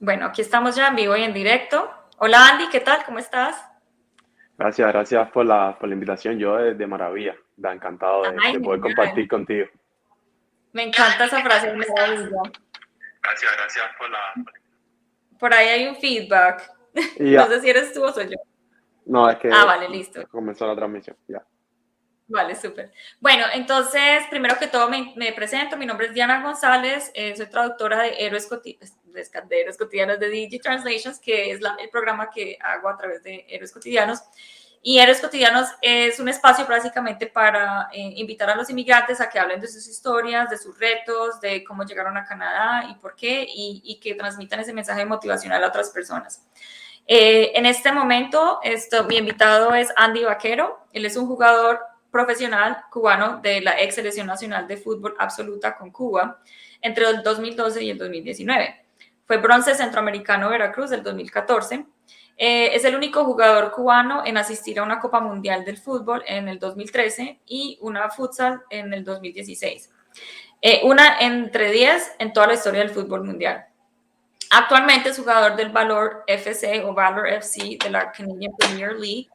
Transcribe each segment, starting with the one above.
Bueno, aquí estamos ya en vivo y en directo. Hola Andy, ¿qué tal? ¿Cómo estás? Gracias, gracias por la, por la invitación. Yo de, de maravilla, da encantado de, Ay, de poder genial. compartir contigo. Me encanta esa frase. me. Gracias, gracias por la... Por ahí hay un feedback. No sé si eres tú o soy yo. No, es que Ah, vale, listo. comenzó la transmisión. Ya. Vale, súper. Bueno, entonces, primero que todo me, me presento. Mi nombre es Diana González. eh, soy traductora de Héroes, Coti- de de Héroes Cotidianos de Digi Translations, que es la- el programa que hago a través de Héroes Cotidianos. Y Héroes Cotidianos es un espacio básicamente para eh, invitar a los inmigrantes a que hablen de sus historias, de sus retos, de cómo llegaron a Canadá y por qué, y, y que transmitan ese mensaje motivacional a otras personas. Eh, en este momento, mi invitado es Andy Vaquero. Él es un jugador profesional cubano de la ex selección nacional de fútbol absoluta con Cuba entre el 2012 y el 2019. Fue bronce centroamericano Veracruz del 2014. Eh, es el único jugador cubano en asistir a una Copa Mundial del Fútbol en el 2013 y una futsal en el 2016. Eh, una entre 10 en toda la historia del fútbol mundial. Actualmente es jugador del Valor FC o Valor FC de la Canadian Premier League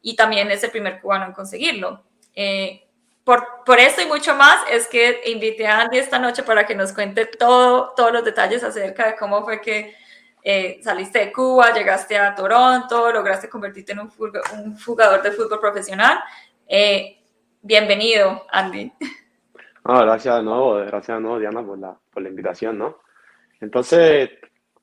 y también es el primer cubano en conseguirlo. Eh, por, por esto y mucho más es que invité a Andy esta noche para que nos cuente todo, todos los detalles acerca de cómo fue que eh, saliste de Cuba, llegaste a Toronto, lograste convertirte en un, un jugador de fútbol profesional. Eh, bienvenido, Andy. No, gracias de nuevo, gracias de nuevo, Diana, por la, por la invitación, ¿no? Entonces,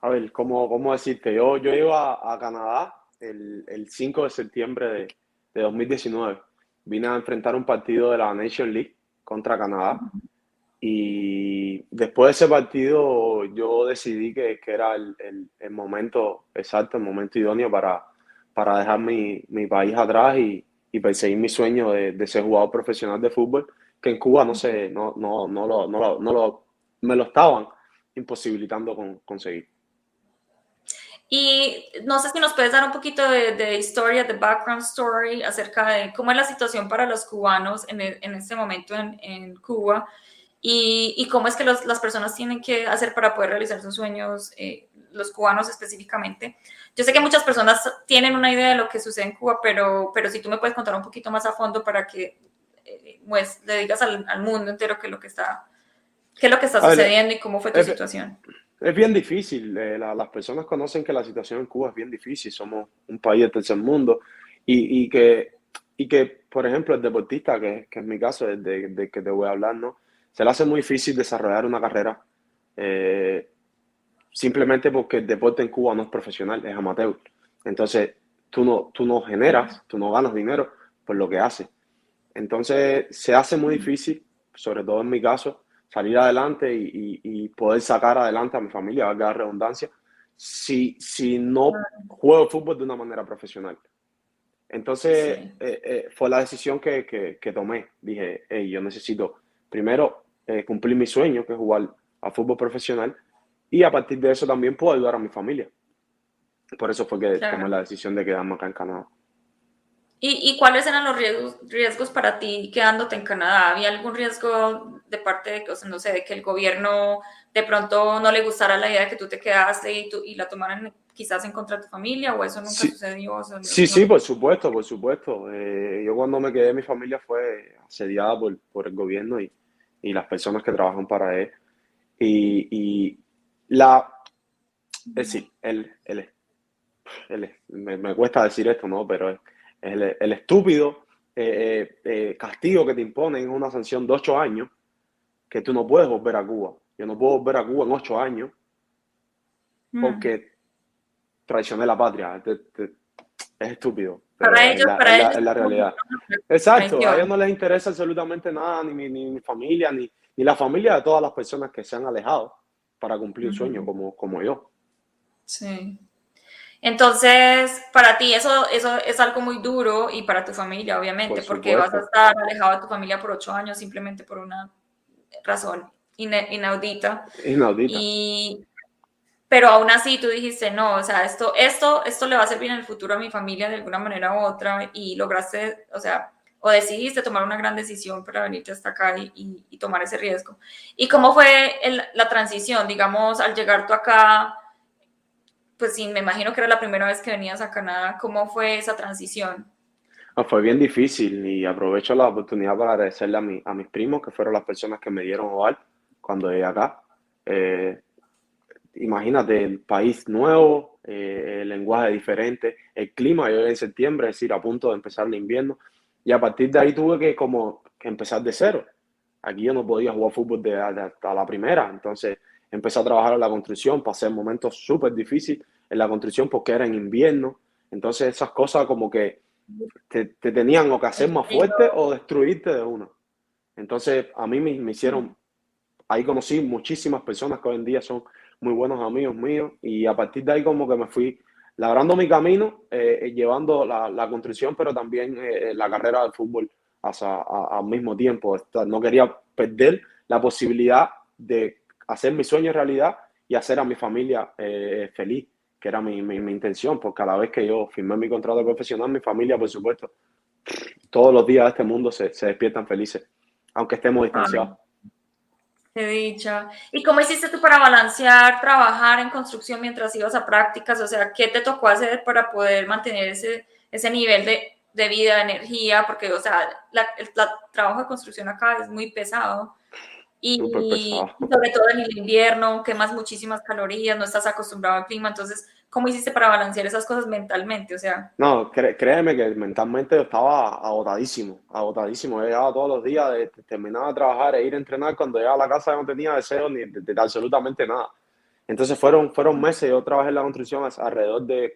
a ver, ¿cómo, cómo decirte? Yo, yo iba a, a Canadá el, el 5 de septiembre de, de 2019. Vine a enfrentar un partido de la Nation League contra Canadá. Y después de ese partido yo decidí que, que era el, el- el momento exacto, el momento idóneo para, para dejar mi, mi país atrás y, y perseguir mi sueño de, de ser jugador profesional de fútbol, que en Cuba no sé, no, no, no lo, no lo- no lo- me lo estaban imposibilitando con, conseguir. Y no sé si nos puedes dar un poquito de, de historia, de background story acerca de cómo es la situación para los cubanos en, e- en este momento en, en Cuba y, y cómo es que los- las personas tienen que hacer para poder realizar sus sueños, eh, los cubanos específicamente. Yo sé que muchas personas tienen una idea de lo que sucede en Cuba, pero, pero si tú me puedes contar un poquito más a fondo para que eh, pues, le digas al, al mundo entero qué es lo que está, qué es lo que está A ver, sucediendo y cómo fue tu situación. Es bien difícil, eh, la- las personas conocen que la situación en Cuba es bien difícil, somos un país del tercer mundo y, y que, y que, por ejemplo, el deportista, que, que es mi caso, el de, de que te voy a hablar, ¿no? Se le hace muy difícil desarrollar una carrera eh, simplemente porque el deporte en Cuba no es profesional, es amateur. Entonces, tú no, tú no generas, tú no ganas dinero por lo que haces. Entonces, se hace muy difícil, sobre todo en mi caso, salir adelante y, y- y poder sacar adelante a mi familia, valga la redundancia, si, si no juego fútbol de una manera profesional. Entonces, Sí. eh, eh, fue la decisión que, que- que tomé. Dije, hey, yo necesito primero eh, cumplir mi sueño, que es jugar a fútbol profesional, y a partir de eso también puedo ayudar a mi familia. Por eso fue que Claro. tomé la decisión de quedarme acá en Canadá. ¿Y, y cuáles eran los riesgos, riesgos para ti quedándote en Canadá? ¿Había algún riesgo de parte de, o sea, no sé, de que el gobierno de pronto no le gustara la idea de que tú te quedaste y, tú, y la tomaran quizás en contra de tu familia o eso nunca Sí. sucedió? O sea, Sí, no- sí, por supuesto, por supuesto. Eh, yo cuando me quedé, mi familia fue asediada por, por el gobierno y, y las personas que trabajan para él. Y, y la, es decir, es- él es- me, me cuesta decir esto, ¿no? Pero es- el, el estúpido eh, eh, eh, castigo que te imponen es una sanción de ocho años que tú no puedes volver a Cuba. Yo no puedo volver a Cuba en ocho años Mm. porque traicioné la patria. Te- te- es estúpido. Para ellos, la- para ellos es la realidad. Exacto, a ellos no les interesa absolutamente nada, ni mi, ni mi familia, ni, ni la familia de todas las personas que se han alejado para cumplir un sueño como, como yo. Sí. Entonces, para ti eso, eso es algo muy duro y para tu familia, obviamente, Por porque vas a estar alejado de tu familia por ocho años simplemente por una razón ina- inaudita. Inaudita. Y, pero aún así tú dijiste, no, o sea, esto, esto, esto le va a servir en el futuro a mi familia de alguna manera u otra y lograste, o sea, o decidiste tomar una gran decisión para venirte hasta acá y, y- y tomar ese riesgo. ¿Y cómo fue el- la transición, digamos, al llegar tú acá? pues sí, me imagino que era la primera vez que venías a Canadá. ¿Cómo fue esa transición? No, fue bien difícil y aprovecho la oportunidad para agradecerle a, mi, a mis primos, que fueron las personas que me dieron hogar cuando llegué acá. Eh, imagínate, el país nuevo, eh, el lenguaje diferente, el clima, yo en septiembre, es decir, a punto de empezar el invierno, y a partir de ahí tuve que como que empezar de cero. Aquí yo no podía jugar fútbol de, hasta la primera, entonces empecé a trabajar en la construcción, pasé momentos súper difíciles en la construcción porque era en invierno, entonces esas cosas como que te, tenían o que hacer más fuerte o destruirte de uno. Entonces a mí me, me hicieron, ahí conocí muchísimas personas que hoy en día son muy buenos amigos míos y a partir de ahí como que me fui labrando mi camino, eh, eh, llevando la, la, construcción, pero también eh, la carrera del fútbol al mismo tiempo. No quería perder la posibilidad de hacer mi sueño realidad y hacer a mi familia feliz, que era mi, mi, mi, intención, porque cada vez que yo firmé mi contrato profesional, mi familia, por supuesto, todos los días de este mundo se, se despiertan felices, aunque estemos distanciados. Qué dicha. ¿Y cómo hiciste tú para balancear, trabajar en construcción mientras ibas a prácticas? O sea, ¿qué te tocó hacer para poder mantener ese, ese nivel de, de vida, de energía? Porque, o sea, el, trabajo de construcción acá es muy pesado. Y, sobre todo en el invierno, quemas muchísimas calorías, no estás acostumbrado al clima, entonces ¿Cómo hiciste para balancear esas cosas mentalmente? O sea. No, créeme que mentalmente estaba agotadísimo, agotadísimo. llegaba todos los días, de, terminaba de trabajar e ir a entrenar. Cuando llegaba a la casa no tenía deseo ni de, absolutamente nada. Entonces fueron, fueron meses, yo trabajé en la construcción alrededor de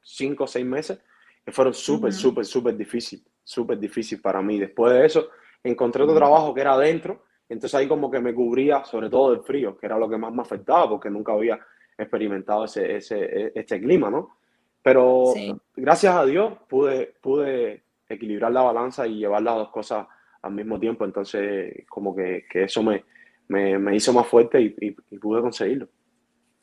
cinco o seis meses, que fueron súper, súper, súper difícil, súper difícil para mí. Después de eso, encontré otro trabajo que era adentro, entonces ahí como que me cubría sobre todo el frío, que era lo que más me afectaba, porque nunca había experimentado ese, ese, este clima, ¿no? Pero gracias a Dios pude, pude equilibrar la balanza y llevar las dos cosas al mismo tiempo, entonces como que, que eso me, me, me, hizo más fuerte y, y, pude conseguirlo.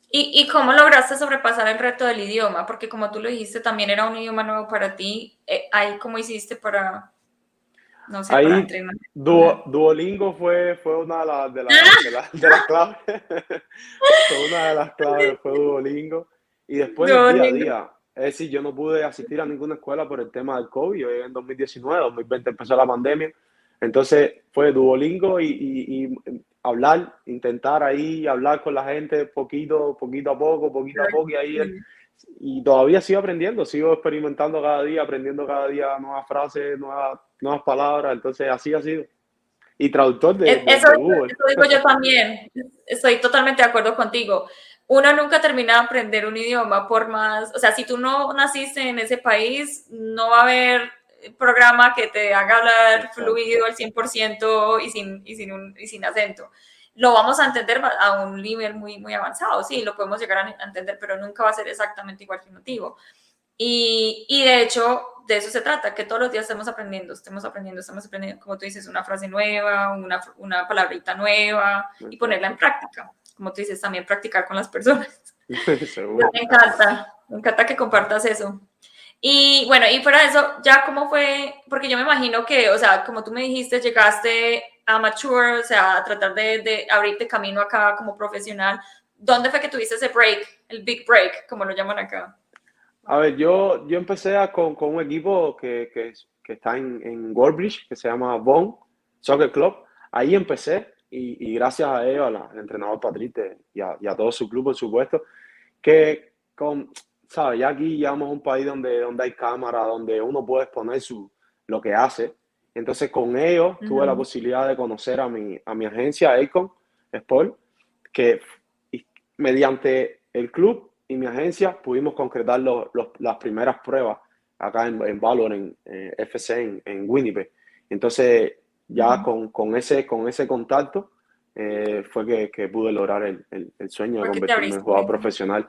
¿Y, ¿Y, cómo lograste sobrepasar el reto del idioma? Porque como tú lo dijiste, también era un idioma nuevo para ti. Eh, ¿Ahí cómo hiciste para, no sé, Ahí, Duolingo fue, fue una de, las, de, de, las claves. fue una de las claves, fue Duolingo. Y después del día a día. Es decir, yo no pude asistir a ninguna escuela por el tema del COVID. Yo en 2019, 2020 empezó la pandemia. Entonces fue Duolingo y, y, hablar, intentar ahí hablar con la gente poquito, poquito a poco, poquito a poco. Y ahí y todavía sigo aprendiendo, sigo experimentando cada día, aprendiendo cada día nuevas frases, nuevas, nuevas palabras, entonces así ha sido. Y traductor de, eso, Google. Eso digo yo también, estoy totalmente de acuerdo contigo. Uno nunca termina de aprender un idioma por más, o sea, si tú no naciste en ese país, no va a haber programa que te haga hablar fluido al 100% y sin, y, sin un, y sin acento lo vamos a entender a un nivel muy, muy avanzado, sí, lo podemos llegar a entender, pero nunca va a ser exactamente igual que un nativo. Y, y, de hecho, de eso se trata, que todos los días estemos aprendiendo, estemos aprendiendo, estamos aprendiendo, como tú dices, una frase nueva, una, una palabrita nueva y ponerla en práctica. Como tú dices, también practicar con las personas. me encanta, me encanta que compartas eso. Y bueno, y fuera de eso, ya cómo fue, porque yo me imagino que, o sea, como tú me dijiste, llegaste a mature, o sea, a tratar de, de, abrirte camino acá como profesional. ¿Dónde fue que tuviste ese break, el big break, como lo llaman acá? A ver, yo, yo empecé con, con, un equipo que, que, que está en, en Goldbridge, que se llama Bone Soccer Club. Ahí empecé y, y gracias a ellos, al entrenador Patrice y a, y a, todo su club, por supuesto, que con, ¿sabes? Ya aquí llevamos un país donde, donde hay cámara, donde uno puede exponer su, lo que hace entonces con ellos tuve la posibilidad de conocer a mi, a mi agencia Econ Sport, que mediante el club y mi agencia pudimos concretar los, las primeras pruebas acá en, en Valor, en FC, en, Winnipeg. Entonces ya con, con, ese, con ese contacto eh, fue que, que, pude lograr el, el, sueño de convertirme en jugador profesional.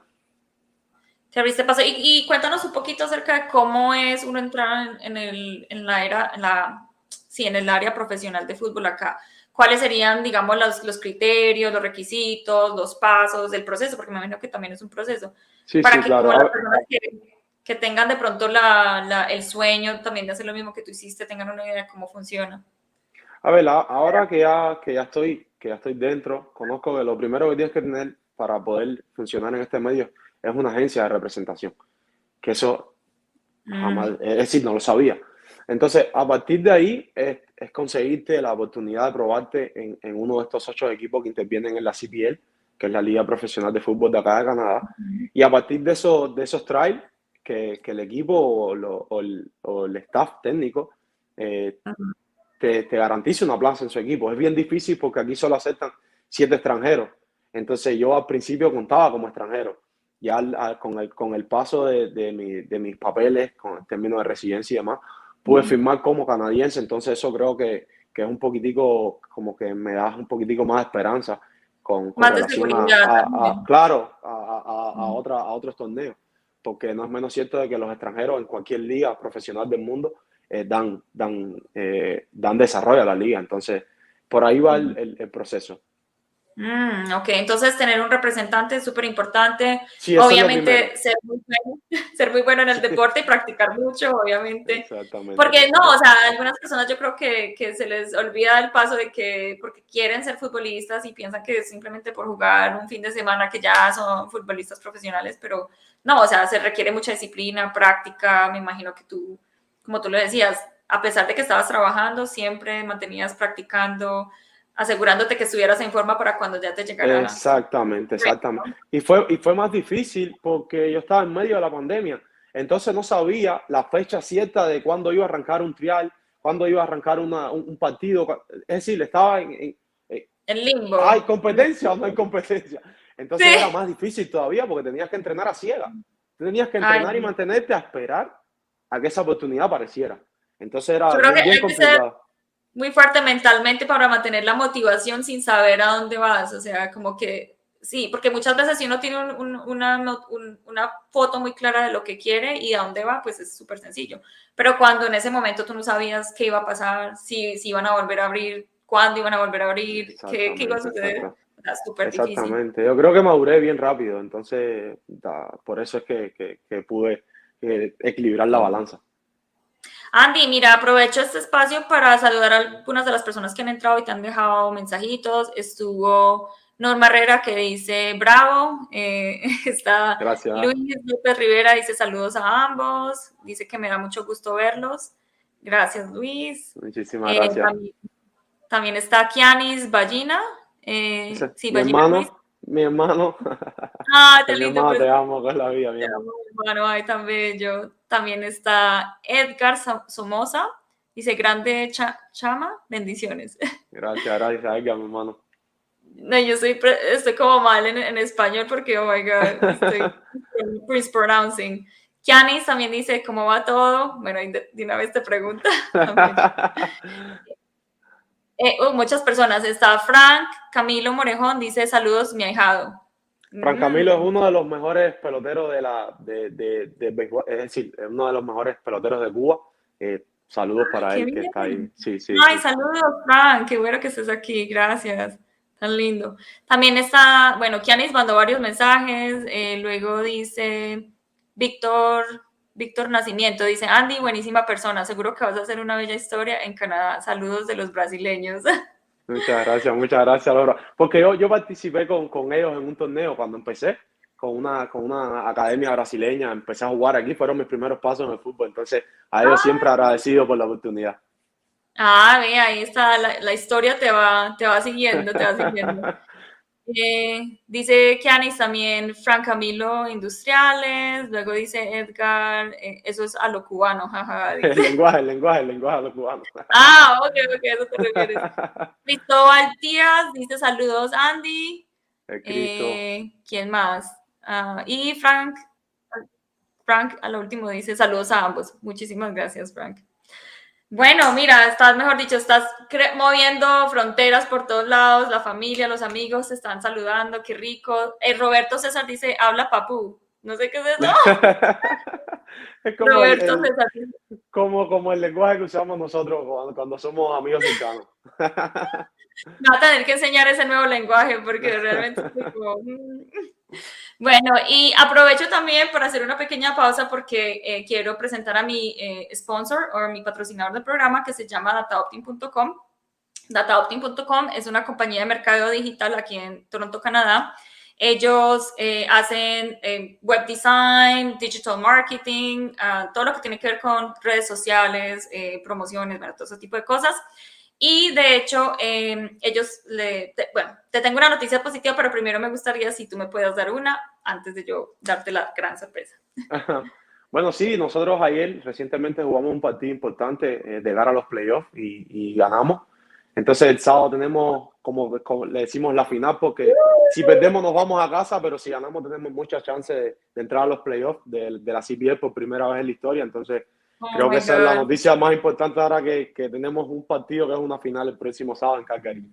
Te abriste paso. Y, y, cuéntanos un poquito acerca de cómo es uno entrar en, el, en la era, en la sí, en el área profesional de fútbol acá, ¿cuáles serían, digamos, los, los criterios, los requisitos, los pasos del proceso? Porque me imagino que también es un proceso. Sí, para que claro. las personas que, que, tengan de pronto la, la, el sueño también de hacer lo mismo que tú hiciste, tengan una idea de cómo funciona. A ver, ahora que ya, que ya estoy que ya estoy dentro, conozco que lo primero que tienes que tener para poder funcionar en este medio es una agencia de representación. Que eso jamás, mm. es decir, no lo sabía. Entonces, a partir de ahí es, conseguirte la oportunidad de probarte en, en, uno de estos ocho equipos que intervienen en la CPL, que es la Liga Profesional de Fútbol de acá de Canadá. Y a partir de, esos de esos trials, que, que, el equipo o, el, o, el, staff técnico eh, te, te garantice una plaza en su equipo. Es bien difícil porque aquí solo aceptan siete extranjeros. Entonces yo al principio contaba como extranjero. Ya con, el, con el paso de, de, mi, de mis papeles, con el término de residencia y demás, pude firmar como canadiense. Entonces eso creo que, que, es un poquitico, como que me da un poquitico más de esperanza con, relación a, claro, a, a, otra, a otros torneos. Porque no es menos cierto de que los extranjeros en cualquier liga profesional del mundo eh, dan, dan, eh, dan desarrollo a la liga. Entonces, por ahí va el, el proceso. Mm, ok, entonces tener un representante es súper importante. obviamente ser muy, bueno, ser muy bueno en el deporte y practicar mucho, obviamente. Exactamente. Porque no, o sea, algunas personas yo creo que, que, se les olvida el paso de que porque quieren ser futbolistas y piensan que simplemente por jugar un fin de semana que ya son futbolistas profesionales, pero no, o sea, se requiere mucha disciplina, práctica, me imagino que tú, como tú lo decías, a pesar de que estabas trabajando, siempre mantenías practicando asegurándote que estuvieras en forma para cuando ya te llegara. Exactamente, exactamente. Y fue, y fue más difícil porque yo estaba en medio de la pandemia, entonces no sabía la fecha cierta de cuándo iba a arrancar un trial, cuándo iba a arrancar una, un, partido. Es decir, estaba en, en, limbo. ¿Hay competencia o no hay competencia? Entonces era más difícil todavía porque tenías que entrenar a ciega. Tenías que entrenar y mantenerte a esperar a que esa oportunidad apareciera. Entonces era bien, complicado muy fuerte mentalmente para mantener la motivación sin saber a dónde vas. O sea, como que sí, porque muchas veces si uno tiene una, una, foto muy clara de lo que quiere y a dónde va, pues es súper sencillo. Pero cuando en ese momento tú no sabías qué iba a pasar, si, si iban a volver a abrir, cuándo iban a volver a abrir, qué, qué, iba a suceder. Súper Exactamente, yo creo que maduré bien rápido, entonces por eso es que, que, que pude eh, equilibrar la balanza. Andy, mira, aprovecho este espacio para saludar a algunas de las personas que han entrado y te han dejado mensajitos. Estuvo Norma Herrera que dice bravo. Eh, está Luis López Rivera, dice saludos a ambos. Dice que me da mucho gusto verlos. Gracias, Luis. Muchísimas eh, gracias. También, está Kianis Ballina. Eh, sí, mi hermano, mi hermano. Ah, te lindo. Hermano, te amo con la vida, mi hermano. ay, tan bello. También está Edgar Somoza. Dice, grande chama, bendiciones. Gracias, gracias, Edgar, mi hermano. No, yo estoy, estoy como mal en, en, español porque, oh my God, estoy mispronouncing. Kianis también dice, ¿cómo va todo? Bueno, de, una vez te pregunta. Eh, muchas personas. Está Frank Camilo Morejón, dice, saludos, mi ahijado. Fran Camilo es uno de los mejores peloteros de la de, de, de es decir, es uno de los mejores peloteros de Cuba. Eh, saludos para él que está ahí. Sí, sí. Ay, saludos, Fran, qué bueno que estés aquí, gracias. Tan lindo. También está, bueno, Kianis mandó varios mensajes, eh, luego dice Víctor, Víctor Nacimiento, dice, Andy, buenísima persona, seguro que vas a hacer una bella historia en Canadá. Saludos de los brasileños. Muchas gracias, muchas gracias, Laura. Porque yo, yo participé con, con, ellos en un torneo cuando empecé, con una, con una academia brasileña, empecé a jugar aquí, fueron mis primeros pasos en el fútbol, entonces a ellos ah. siempre agradecido por la oportunidad. Ah, ve, ahí está, la, la, historia te va, te va siguiendo, te va siguiendo. Eh, dice Kianis también Frank Camilo Industriales, luego dice Edgar, eh, eso es a lo cubano, jaja. El lenguaje, el lenguaje, el lenguaje a lo cubano. Ah, ok, ok, eso te refieres. Cristóbal Díaz dice saludos Andy. Eh, ¿Quién más? Ah, y Frank, Frank a lo último dice saludos a ambos. Muchísimas gracias, Frank. Bueno, mira, estás, mejor dicho, estás moviendo fronteras por todos lados, la familia, los amigos te están saludando, qué rico. Eh, Roberto César dice, habla papú. No sé qué es eso. es como Roberto el, César. Como, como el lenguaje que usamos nosotros cuando, somos amigos cercanos. Va a tener que enseñar ese nuevo lenguaje porque realmente es como... Mm". Bueno, y aprovecho también para hacer una pequeña pausa porque eh, quiero presentar a mi eh, sponsor o mi patrocinador del programa que se llama dataopting.com. Dataopting.com es una compañía de mercado digital aquí en Toronto, Canadá. Ellos eh, hacen eh, web design, digital marketing, uh, todo lo que tiene que ver con redes sociales, promociones, todo ese tipo de cosas. Y de hecho, em, ellos, le, te, bueno, te tengo una noticia positiva, pero primero me gustaría si tú me puedas dar una antes de yo darte la gran sorpresa. Bueno, sí, nosotros ayer recientemente jugamos un partido importante de cara a los playoffs y, y ganamos. Entonces el sábado tenemos, como, como, le decimos, la final, porque si perdemos nos vamos a casa, pero si ganamos tenemos muchas chances de, de entrar a los playoffs de, de, la CBL por primera vez en la historia. Entonces oh creo que esa God. es la noticia más importante ahora que, que, tenemos un partido que es una final el próximo sábado en Calgary.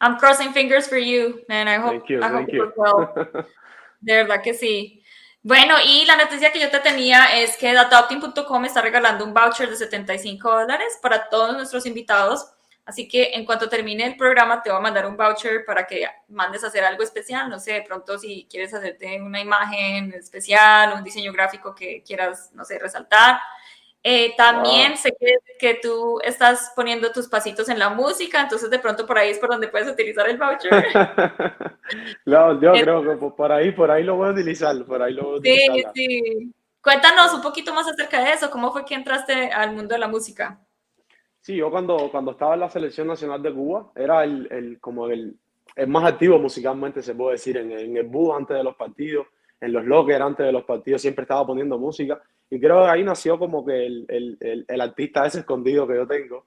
I'm crossing fingers for you, man. I hope, thank you, I thank hope you. well. De verdad que sí. Bueno, y la noticia que yo te tenía es que Adopting.com está regalando un voucher de 75 dólares para todos nuestros invitados Así que en cuanto termine el programa te voy a mandar un voucher para que mandes a hacer algo especial. No sé, de pronto si quieres hacerte una imagen especial, un diseño gráfico que quieras, no sé, resaltar. Eh, también wow. sé que, que, tú estás poniendo tus pasitos en la música, entonces de pronto por ahí es por donde puedes utilizar el voucher. no, yo creo que por ahí, por ahí lo voy a utilizar, por ahí lo voy a utilizar. Sí, sí. Cuéntanos un poquito más acerca de eso, ¿cómo fue que entraste al mundo de la música? Sí, yo cuando, cuando estaba en la selección nacional de Cuba, era el, el como el, el, más activo musicalmente, se puede decir, en, en el bus antes de los partidos, en los lockers antes de los partidos, siempre estaba poniendo música. Y creo que ahí nació como que el, el, el artista ese escondido que yo tengo.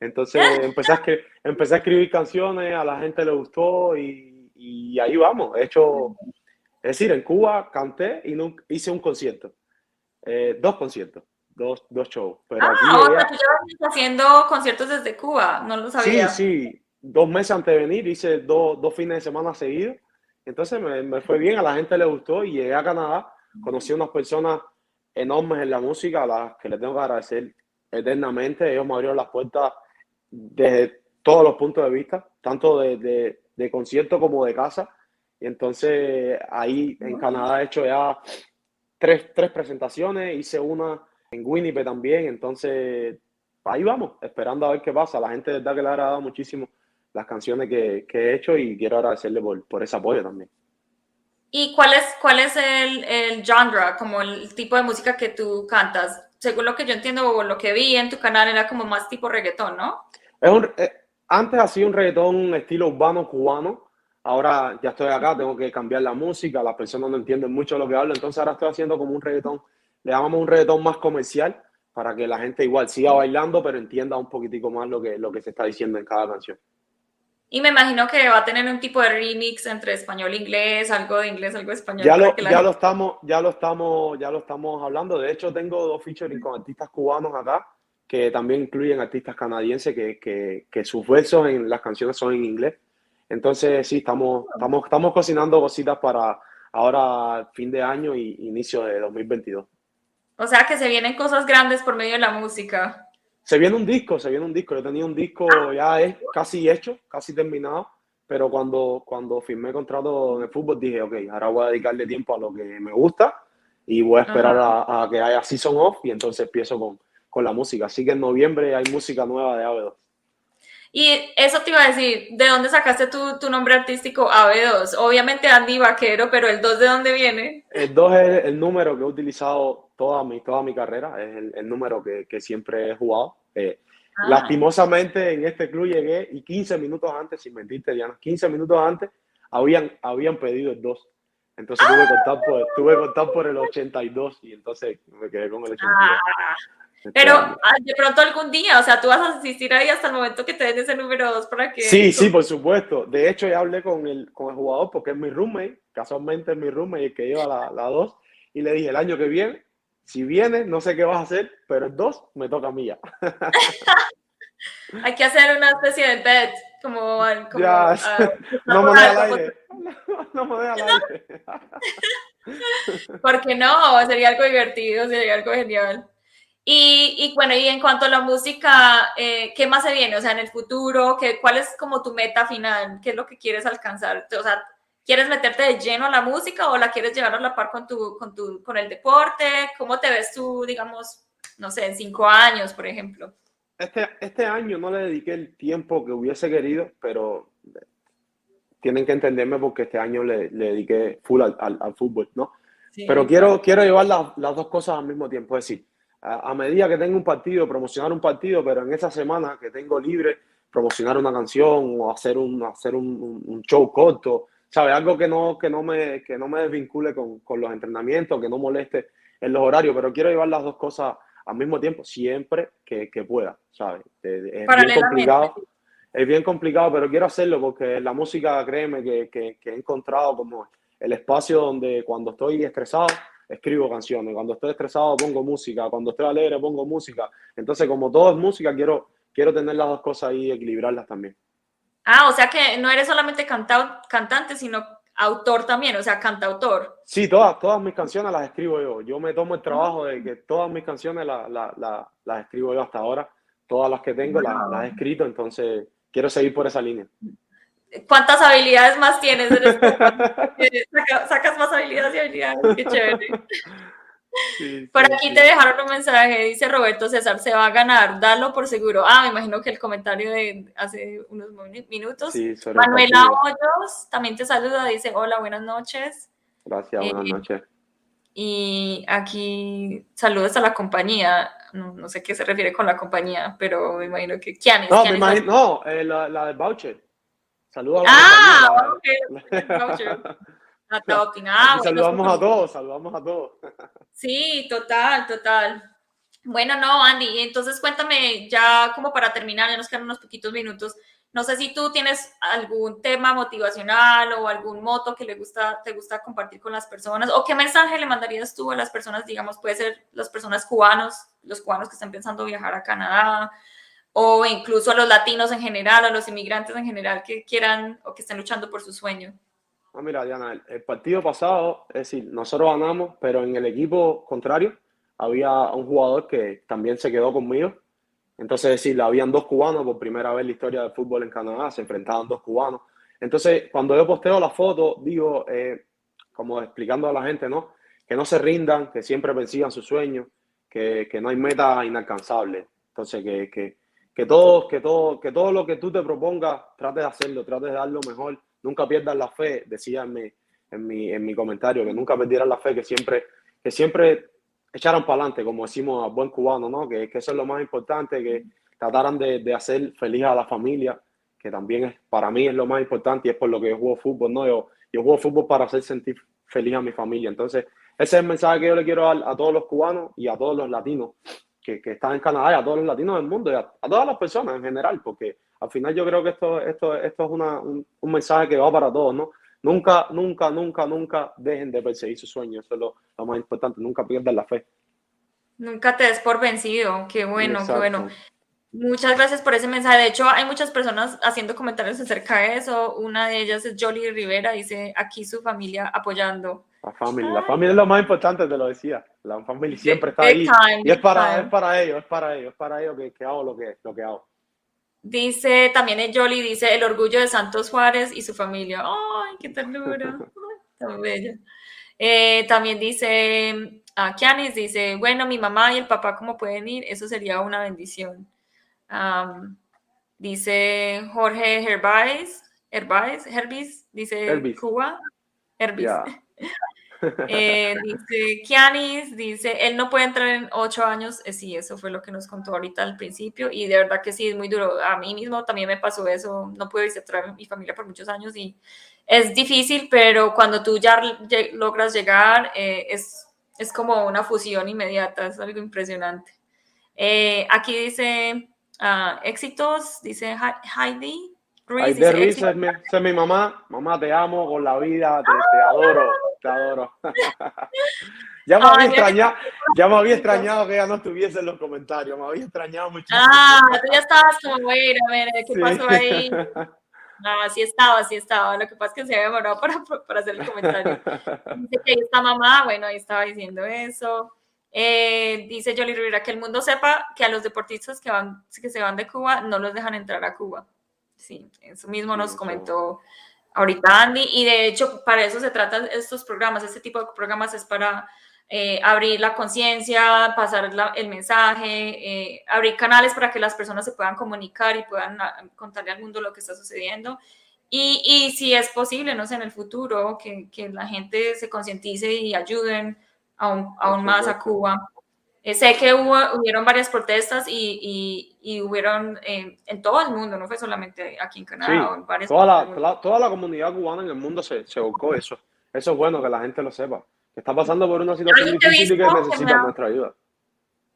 Entonces empecé a, escribir, empecé a escribir canciones, a la gente le gustó y, y ahí vamos. He hecho, es decir, en Cuba canté y no, hice un concierto, eh, dos conciertos dos, dos shows. Pero ah, aquí tú haciendo conciertos desde Cuba, no lo sabía. Sí, sí, dos meses antes de venir hice dos, dos fines de semana seguidos. Entonces me, me, fue bien, a la gente le gustó y llegué a Canadá, conocí a unas personas enormes en la música a las que les tengo que agradecer eternamente. Ellos me abrieron las puertas desde todos los puntos de vista, tanto de, de, de concierto como de casa. Y entonces ahí en Canadá he hecho ya tres, tres presentaciones, hice una en Winnipeg también, entonces ahí vamos, esperando a ver qué pasa. La gente de verdad que le ha agradado muchísimo las canciones que, que he hecho y quiero agradecerle por, por, ese apoyo también. ¿Y cuál es, cuál es el, el genre, como el tipo de música que tú cantas? Según lo que yo entiendo o lo que vi en tu canal, era como más tipo reggaetón, ¿no? Es un, eh, antes hacía un reggaetón estilo urbano cubano, ahora ya estoy acá, tengo que cambiar la música, las personas no entienden mucho lo que hablo, entonces ahora estoy haciendo como un reggaetón le llamamos un reggaetón más comercial para que la gente igual siga bailando, pero entienda un poquitico más lo que, lo que se está diciendo en cada canción. Y me imagino que va a tener un tipo de remix entre español e inglés, algo de inglés, algo de español. Ya lo, ya gente... lo estamos, ya lo estamos, ya lo estamos hablando. De hecho, tengo dos featuring con artistas cubanos acá, que también incluyen artistas canadienses que, que, que sus versos en las canciones son en inglés. Entonces, sí, estamos, estamos, estamos cocinando cositas para ahora fin de año y inicio de 2022. O sea que se vienen cosas grandes por medio de la música. Se viene un disco, se viene un disco. Yo tenía un disco ya es casi hecho, casi terminado, pero cuando, cuando firmé contrato el fútbol dije, ok, ahora voy a dedicarle tiempo a lo que me gusta y voy a esperar a, a, que haya season off y entonces empiezo con, con la música. Así que en noviembre hay música nueva de AB2. Y eso te iba a decir, ¿de dónde sacaste tu, tu nombre artístico AB2? Obviamente Andy Vaquero, pero el 2 de dónde viene? El 2 es el número que he utilizado toda mi, toda mi carrera, es el, el número que, que, siempre he jugado. Eh, ah. Lastimosamente en este club llegué y 15 minutos antes, sin mentirte Diana, 15 minutos antes habían, habían pedido el 2. Entonces tuve, que contar por, tuve que contar por el 82 y entonces me quedé con el 82. Ah. Pero ah, de pronto algún día, o sea, tú vas a asistir ahí hasta el momento que te den ese número 2 para que... Sí, sí, por supuesto. De hecho, ya hablé con el, con el jugador porque es mi roommate, casualmente es mi roommate el que lleva la, la 2, y le dije, el año que viene, si viene, no sé qué vas a hacer, pero el 2 me toca a mí ya. Hay que hacer una especie de bet, como... como ya, uh, no, me al aire. No, no me al aire. Porque no, sería algo divertido, sería algo genial. Y, y, bueno, y en cuanto a la música, eh, ¿qué más se viene? O sea, en el futuro, ¿qué, ¿cuál es como tu meta final? ¿Qué es lo que quieres alcanzar? O sea, ¿quieres meterte de lleno a la música o la quieres llevar a la par con, tu, con, tu, con el deporte? ¿Cómo te ves tú, digamos, no sé, en cinco años, por ejemplo? Este, este año no le dediqué el tiempo que hubiese querido, pero tienen que entenderme porque este año le, dediqué full al, al, fútbol, ¿no? Pero quiero, quiero llevar las dos cosas al mismo tiempo, es decir, a, medida que tengo un partido, promocionar un partido, pero en esa semana que tengo libre, promocionar una canción o hacer un, hacer un, un show corto, ¿sabes? Algo que no, que no, me, que no me desvincule con, con los entrenamientos, que no moleste en los horarios, pero quiero llevar las dos cosas al mismo tiempo, siempre que, que pueda, ¿sabes? Es bien complicado. Es bien complicado, pero quiero hacerlo porque la música, créeme, que, que, que he encontrado como el espacio donde cuando estoy estresado, escribo canciones, cuando estoy estresado pongo música, cuando estoy alegre pongo música. Entonces, como todo es música, quiero, quiero tener las dos cosas ahí y equilibrarlas también. Ah, o sea que no eres solamente cantante, sino autor también, o sea, cantautor. Sí, todas, todas mis canciones las escribo yo. Yo me tomo el trabajo de que todas mis canciones las escribo yo hasta ahora. Todas las que tengo las, las he escrito, entonces quiero seguir por esa línea. ¿Cuántas habilidades más tienes? sacas más habilidades y habilidades, qué chévere. por aquí te dejaron un mensaje, dice Roberto César, se va a ganar, dalo por seguro. Ah, me imagino que el comentario de hace unos minutos. Manuela Hoyos también te saluda, dice, hola, buenas noches. Gracias, buenas eh, noches. Y aquí saludos a la compañía, no, sé qué se refiere con la compañía, pero me imagino que... ¿Quién No, me imagino, no eh, la, la del voucher. Saludos a Ah, ok. Ah, saludamos a todos, saludamos a todos. Sí, total, total. Bueno, no, Andy, entonces cuéntame ya como para terminar, ya nos quedan unos poquitos minutos. No sé si tú tienes algún tema motivacional o algún moto que le gusta, te gusta compartir con las personas o qué mensaje le mandarías tú a las personas, digamos, puede ser las personas cubanos, los cubanos que están pensando viajar a Canadá o incluso a los latinos en general, a los inmigrantes en general que quieran o que estén luchando por su sueño? Ah, mira, Diana, el, partido pasado, es decir, nosotros ganamos, pero en el equipo contrario había un jugador que también se quedó conmigo. Entonces, es decir, habían dos cubanos por primera vez en la historia del fútbol en Canadá, se enfrentaban dos cubanos. Entonces, cuando yo posteo la foto, digo, eh, como explicando a la gente, ¿no? Que no se rindan, que siempre persigan sus sueños, que, que no hay meta inalcanzable. Entonces, que, que, que todo, que todo, que todo lo que tú te propongas, trate de hacerlo, trate de dar lo mejor, nunca pierdas la fe, decía en mi, en mi, en mi comentario, que nunca perdieran la fe, que siempre, que siempre echaran para adelante, como decimos a buen cubano, ¿no? Que, que, eso es lo más importante, que trataran de, de, hacer feliz a la familia, que también es, para mí es lo más importante y es por lo que yo juego fútbol, ¿no? Yo, yo juego fútbol para hacer sentir feliz a mi familia. Entonces, ese es el mensaje que yo le quiero dar a todos los cubanos y a todos los latinos, que, que, están en Canadá y a todos los latinos del mundo y a, todas las personas en general, porque al final yo creo que esto, esto, esto es una, un, un, mensaje que va para todos, ¿no? Nunca, nunca, nunca, nunca dejen de perseguir sus sueños, eso es lo, lo más importante, nunca pierdan la fe. Nunca te des por vencido, qué bueno, qué bueno. Muchas gracias por ese mensaje. De hecho, hay muchas personas haciendo comentarios acerca de eso. Una de ellas es Jolie Rivera, dice aquí su familia apoyando. La familia, la familia es lo más importante, te lo decía. La familia siempre está ahí. y es para, es para ellos, es para ellos, es para ellos que, que hago lo que, lo que hago. Dice, también es Jolie, dice, el orgullo de Santos Juárez y su familia. ¡Ay, qué ternura! Tan bella. Eh, también dice, a ah, Kianis dice, bueno, mi mamá y el papá, ¿cómo pueden ir? Eso sería una bendición. Dice Jorge Herbais, Herbais, Herbis, dice Cuba. Herbis. Eh, dice Kianis, dice, él no puede entrar en ocho años. Eh, sí, eso fue lo que nos contó ahorita al principio y de verdad que sí, es muy duro. A mí mismo también me pasó eso, no pude visitar a mi familia por muchos años y es difícil, pero cuando tú ya logras llegar, eh, es, es como una fusión inmediata, es algo impresionante. aquí dice uh, éxitos, dice Heidi. Ruiz, Heidi es, mi, mamá. Mamá, te amo con la vida, te, te adoro te adoro. ya, me había extrañado, ya me había extrañado que ella no estuviese en los comentarios, me había extrañado muchísimo. Ah, tú ya estabas como, bueno, a ver, ¿qué pasó ahí? No, sí estaba, sí estaba. Lo que pasa es que se había demorado para, para hacer el comentario. Dice que ahí está mamá, bueno, ahí estaba diciendo eso. Eh, dice Jolie Rivera que el mundo sepa que a los deportistas que, van, que se van de Cuba no los dejan entrar a Cuba. Sí, eso mismo nos comentó ahorita Andy, y de hecho para eso se tratan estos programas, este tipo de programas es para eh, abrir la conciencia, pasar el mensaje, eh, abrir canales para que las personas se puedan comunicar y puedan ah, contarle al mundo lo que está sucediendo. Y, y si es posible, no sé, en el futuro, que, que la gente se concientice y ayuden aún, aún más a Cuba. Eh, sé que hubo, hubieron varias protestas y, y, y hubieron eh, en todo el mundo, no fue solamente aquí en Canadá. Sí, varias toda, la, del toda, la comunidad cubana en el mundo se, se volcó eso. Eso es bueno que la gente lo sepa. Que está pasando por una situación difícil y que necesita nuestra ayuda.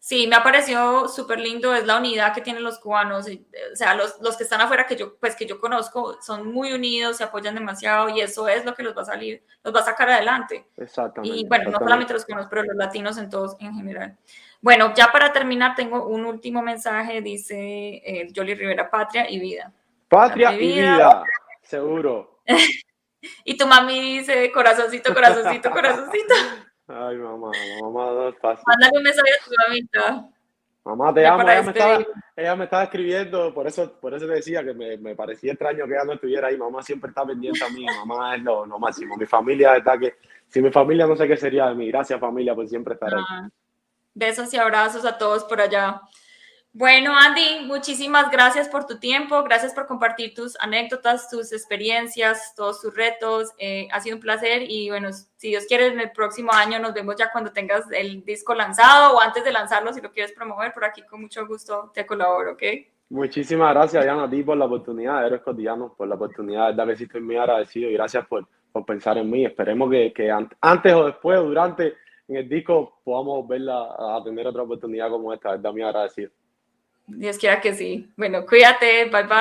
Sí, me ha parecido súper lindo, es la unidad que tienen los cubanos, o sea, los, los que están afuera que yo, pues que yo conozco son muy unidos, se apoyan demasiado y eso es lo que los va a salir, los va a sacar adelante. Exactamente. Y bueno, no solamente los cubanos, pero los latinos en todos en general. Bueno, ya para terminar tengo un último mensaje, dice eh, Jolly Rivera, patria y vida. Patria Patria y y vida. vida, seguro. Y tu mami dice corazoncito, corazoncito, corazoncito. Ay, mamá, mamá no es fácil. Mándale un mensaje a tu mamita. Mamá, te amo. para Ella me, estaba, despedir. ella me estaba escribiendo, por eso, por eso te decía que me, me parecía extraño que ella no estuviera ahí. Mamá siempre está pendiente a mí. Mamá es lo, lo máximo. Mi familia está que. Si mi familia no sé qué sería de mí. Gracias, familia, por siempre estar ahí. Ah, Besos y abrazos a todos por allá. Bueno, Andy, muchísimas gracias por tu tiempo, gracias por compartir tus anécdotas, tus experiencias, todos tus retos. Eh, ha sido un placer y bueno, si Dios quiere, en el próximo año nos vemos ya cuando tengas el disco lanzado o antes de lanzarlo, si lo quieres promover, por aquí con mucho gusto te colaboro, ¿ok? Muchísimas gracias, Diana, a ti por la oportunidad, Héroes Cotidianos, por la oportunidad. De verdad estoy muy agradecido y gracias por, por pensar en mí. Esperemos que, que an- antes o después o durante en el disco podamos verla a tener otra oportunidad como esta. De agradecido. Dios quiera que sí. Bueno, cuídate, bye bye.